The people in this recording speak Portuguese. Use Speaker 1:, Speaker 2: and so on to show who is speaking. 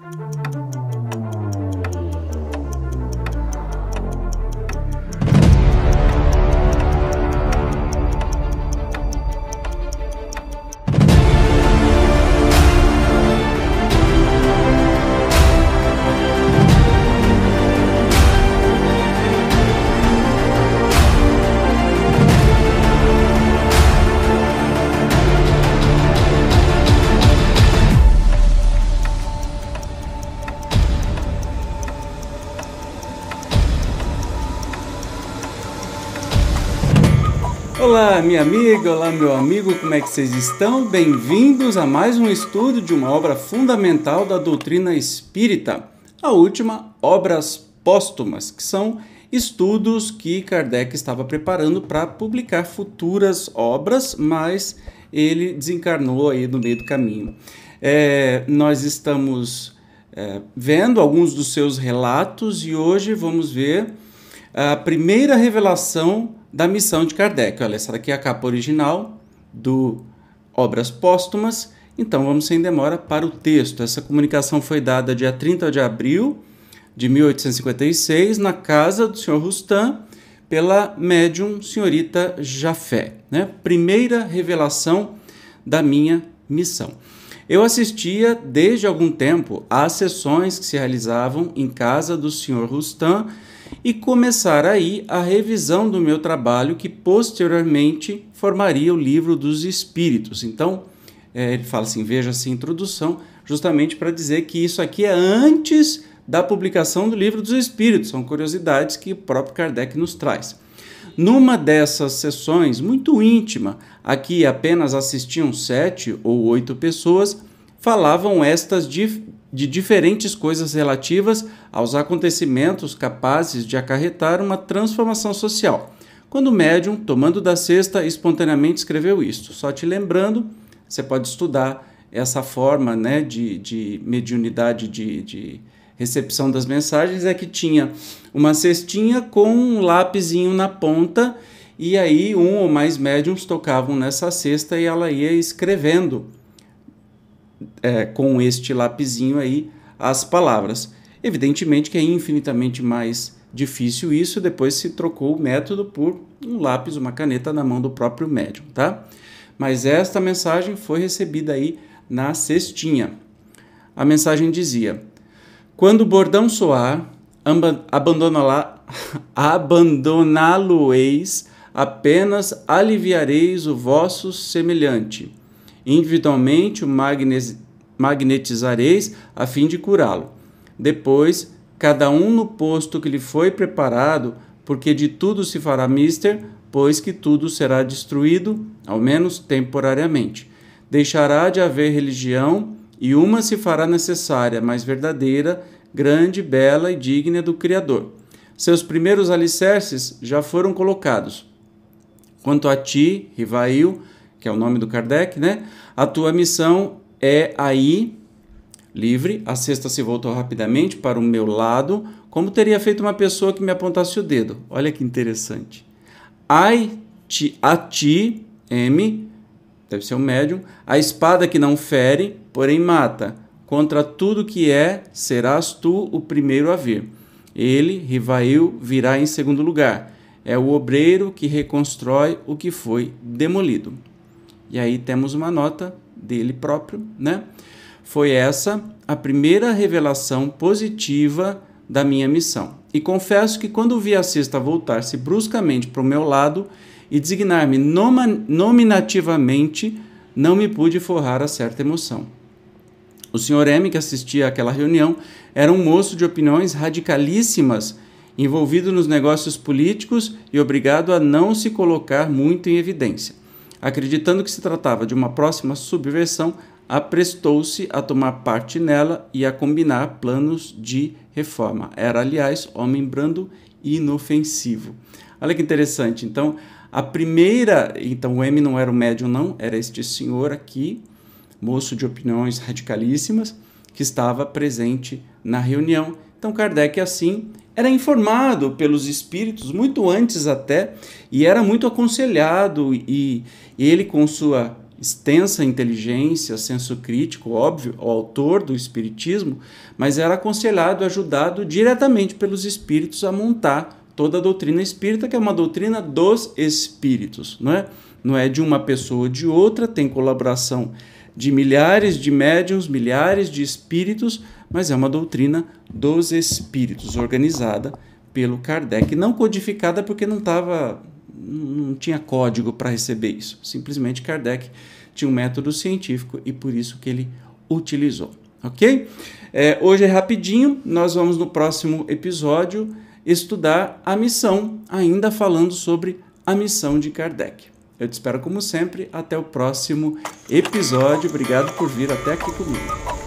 Speaker 1: Música Olá, minha amiga, olá, meu amigo, como é que vocês estão? Bem-vindos a mais um estudo de uma obra fundamental da doutrina espírita, a última, Obras Póstumas, que são estudos que Kardec estava preparando para publicar futuras obras, mas ele desencarnou aí no meio do caminho. É, nós estamos é, vendo alguns dos seus relatos e hoje vamos ver a primeira revelação da missão de Kardec. Olha, essa daqui é a capa original do Obras Póstumas. Então vamos sem demora para o texto. Essa comunicação foi dada dia 30 de abril de 1856 na casa do Sr. Rustam pela médium senhorita Jafé, né? Primeira revelação da minha missão. Eu assistia desde algum tempo às sessões que se realizavam em casa do Sr. Rustam e começar aí a revisão do meu trabalho que posteriormente formaria o livro dos Espíritos. Então, é, ele fala assim: veja essa introdução, justamente para dizer que isso aqui é antes da publicação do livro dos Espíritos, são curiosidades que o próprio Kardec nos traz. Numa dessas sessões, muito íntima, aqui apenas assistiam sete ou oito pessoas, falavam estas de diferentes coisas relativas aos acontecimentos capazes de acarretar uma transformação social. Quando o médium, tomando da cesta, espontaneamente escreveu isto. Só te lembrando, você pode estudar essa forma né, de, de mediunidade de, de recepção das mensagens, é que tinha uma cestinha com um lápisinho na ponta, e aí um ou mais médiums tocavam nessa cesta e ela ia escrevendo é, com este lapisinho aí as palavras. Evidentemente que é infinitamente mais difícil isso, depois se trocou o método por um lápis, uma caneta na mão do próprio médium, tá? Mas esta mensagem foi recebida aí na cestinha. A mensagem dizia: Quando o bordão soar, abandoná-lo-eis, apenas aliviareis o vosso semelhante Individualmente o magnetizareis a fim de curá-lo. Depois, cada um no posto que lhe foi preparado, porque de tudo se fará mister, pois que tudo será destruído, ao menos temporariamente. Deixará de haver religião, e uma se fará necessária, mais verdadeira, grande, bela e digna do Criador. Seus primeiros alicerces já foram colocados. Quanto a ti, Rivail, que é o nome do Kardec, né? A tua missão é aí, livre. A cesta se voltou rapidamente para o meu lado, como teria feito uma pessoa que me apontasse o dedo. Olha que interessante. Ai, ti, a ti, M, deve ser o um médium, a espada que não fere, porém mata. Contra tudo que é, serás tu o primeiro a vir. Ele, Rivail, virá em segundo lugar. É o obreiro que reconstrói o que foi demolido. E aí temos uma nota dele próprio, né? Foi essa a primeira revelação positiva da minha missão. E confesso que quando vi a cesta voltar-se bruscamente para o meu lado e designar-me nominativamente, não me pude forrar a certa emoção. O senhor M, que assistia àquela reunião, era um moço de opiniões radicalíssimas, envolvido nos negócios políticos e obrigado a não se colocar muito em evidência. Acreditando que se tratava de uma próxima subversão, aprestou-se a tomar parte nela e a combinar planos de reforma. Era, aliás, homem brando e inofensivo. Olha que interessante. Então, a primeira. Então, o M não era o médium, não, era este senhor aqui, moço de opiniões radicalíssimas, que estava presente na reunião. Então, Kardec, assim, era informado pelos espíritos muito antes até e era muito aconselhado e ele com sua extensa inteligência, senso crítico, óbvio, o autor do Espiritismo, mas era aconselhado, ajudado diretamente pelos espíritos a montar toda a doutrina espírita, que é uma doutrina dos espíritos, não é? Não é de uma pessoa ou de outra, tem colaboração de milhares de médiums, milhares de espíritos, mas é uma doutrina dos espíritos, organizada pelo Kardec, não codificada porque não estava não tinha código para receber isso. Simplesmente Kardec tinha um método científico e por isso que ele utilizou. Ok? É, hoje é rapidinho, nós vamos no próximo episódio estudar a missão, ainda falando sobre a missão de Kardec. Eu te espero como sempre. Até o próximo episódio. Obrigado por vir até aqui comigo.